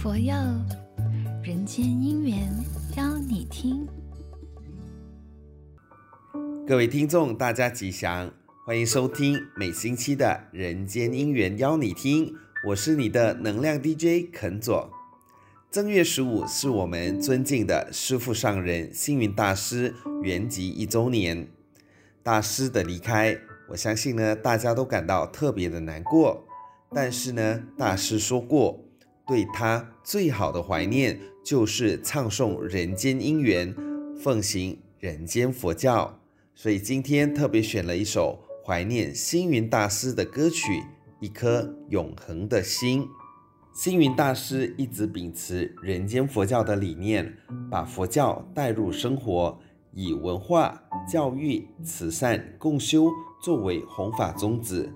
佛佑，人间姻缘邀你听。各位听众，大家吉祥，欢迎收听每星期的《人间姻缘邀你听》，我是你的能量 DJ 肯佐。正月十五是我们尊敬的师父上人星云大师圆寂一周年。大师的离开，我相信呢，大家都感到特别的难过。但是呢，大师说过，对他最好的怀念就是唱诵人间因缘，奉行人间佛教。所以今天特别选了一首怀念星云大师的歌曲《一颗永恒的心》。星云大师一直秉持人间佛教的理念，把佛教带入生活，以文化、教育、慈善、共修作为弘法宗旨，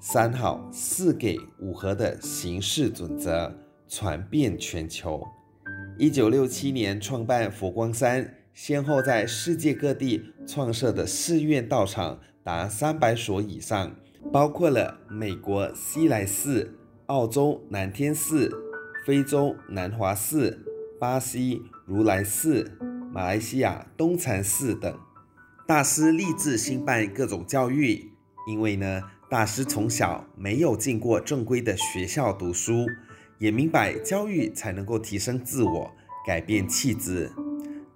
三好、四给、五和的行事准则，传遍全球。一九六七年创办佛光山。先后在世界各地创设的寺院道场达三百所以上，包括了美国西来寺、澳洲南天寺、非洲南华寺、巴西如来寺、马来西亚东禅寺等。大师立志兴办各种教育，因为呢，大师从小没有进过正规的学校读书，也明白教育才能够提升自我，改变气质。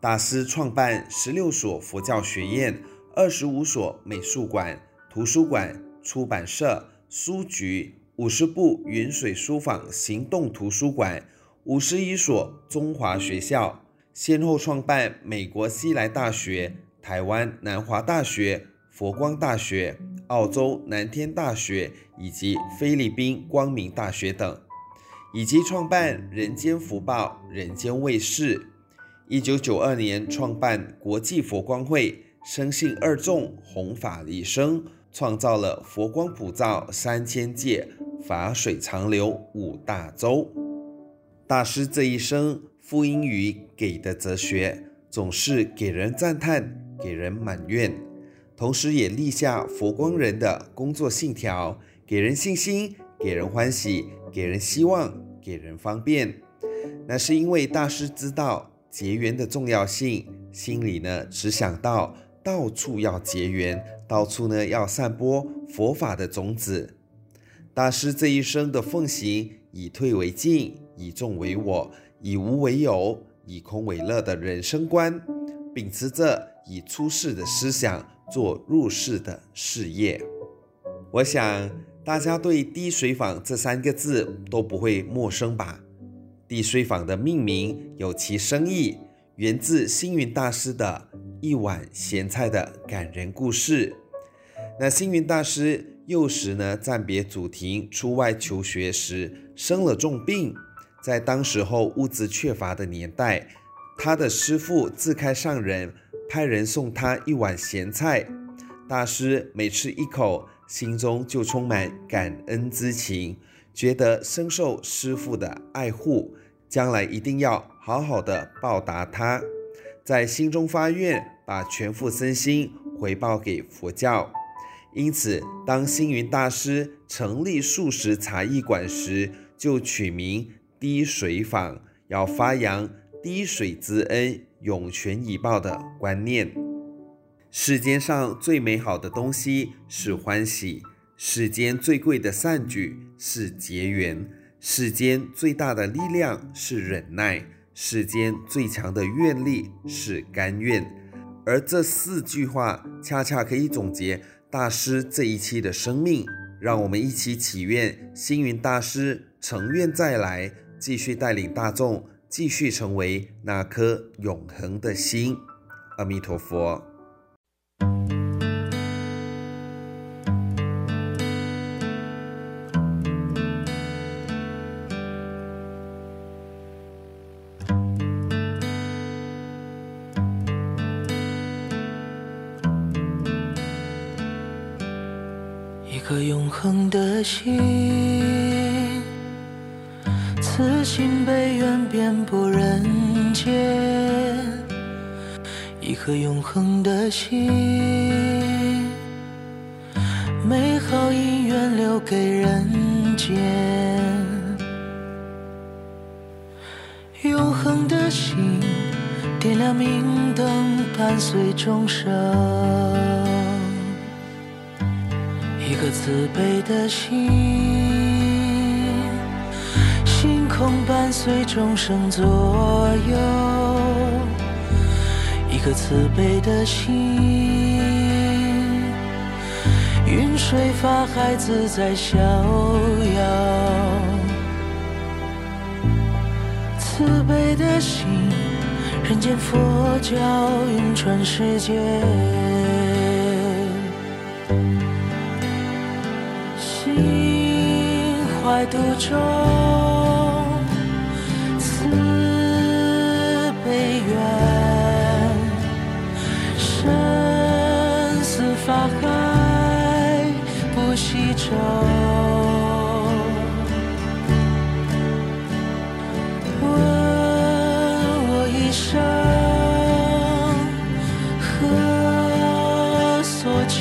大师创办十六所佛教学院、二十五所美术馆、图书馆、出版社、书局、五十部云水书坊行动图书馆、五十一所中华学校，先后创办美国西来大学、台湾南华大学、佛光大学、澳洲南天大学以及菲律宾光明大学等，以及创办人间福报、人间卫视。一九九二年创办国际佛光会，生信二众弘法利生，创造了佛光普照三千界，法水长流五大洲。大师这一生付诸于给的哲学，总是给人赞叹，给人满愿，同时也立下佛光人的工作信条：给人信心，给人欢喜，给人希望，给人方便。那是因为大师知道。结缘的重要性，心里呢只想到到处要结缘，到处呢要散播佛法的种子。大师这一生的奉行以退为进，以众为我，以无为有，以空为乐的人生观，秉持着以出世的思想做入世的事业。我想大家对滴水坊这三个字都不会陌生吧？滴水坊的命名有其深意，源自星云大师的一碗咸菜的感人故事。那星云大师幼时呢，暂别祖庭出外求学时生了重病，在当时候物资缺乏的年代，他的师父自开上人派人送他一碗咸菜，大师每吃一口，心中就充满感恩之情。觉得深受师父的爱护，将来一定要好好的报答他，在心中发愿，把全副身心回报给佛教。因此，当星云大师成立素食茶艺馆时，就取名滴水坊，要发扬滴水之恩涌泉以报的观念。世间上最美好的东西是欢喜。世间最贵的善举是结缘，世间最大的力量是忍耐，世间最强的愿力是甘愿。而这四句话恰恰可以总结大师这一期的生命。让我们一起祈愿星云大师成愿再来，继续带领大众，继续成为那颗永恒的心。阿弥陀佛。颗永恒的心，此心悲愿遍布人间。一颗永恒的心，美好姻缘留给人间。永恒的心，点亮明灯，伴随众生。一颗慈悲的心，星空伴随众生左右，一颗慈悲的心，云水法海自在逍遥，慈悲的心。人间佛教云传世界，在途中慈悲愿生死法海不稀粥问我一生何所求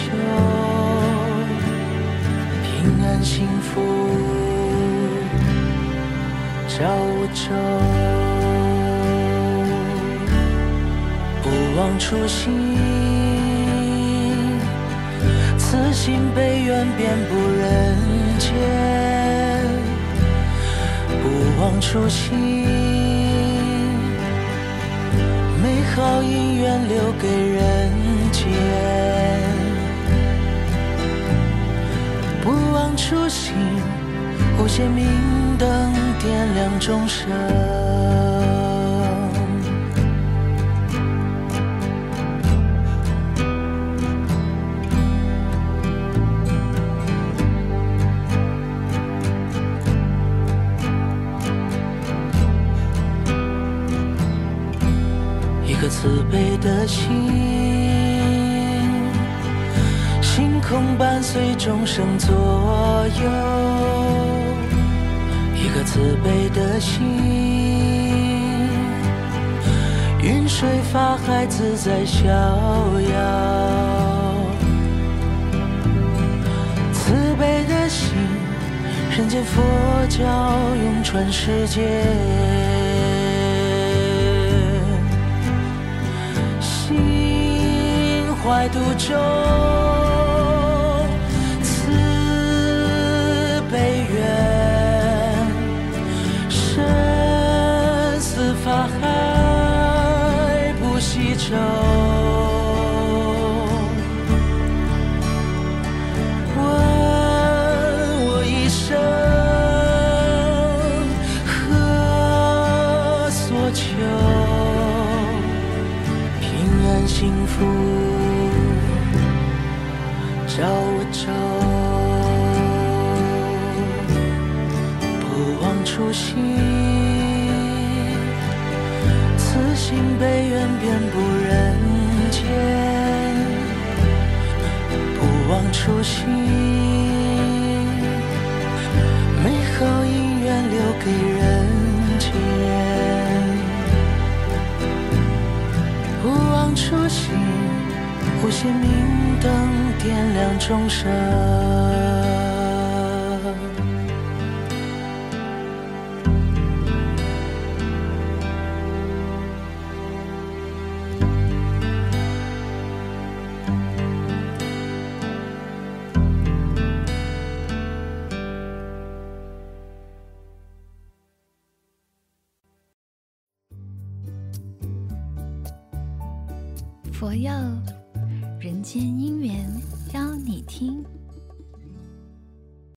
平安幸福。小舟不忘初心，此心悲愿遍布人间。不忘初心，美好因缘留给人间。不忘初心，无限明灯。点亮众生，一颗慈悲的心，星空伴随众生左右。颗慈悲的心，云水法海自在逍遥。慈悲的心，人间佛教永传世界。心怀度众。照，问我一生何所求？平安幸福找我愁，不忘初心。心悲愿遍布人间。不忘初心，美好因缘留给人间。不忘初心，无限明灯。点亮众生。佛佑人间姻缘邀你听。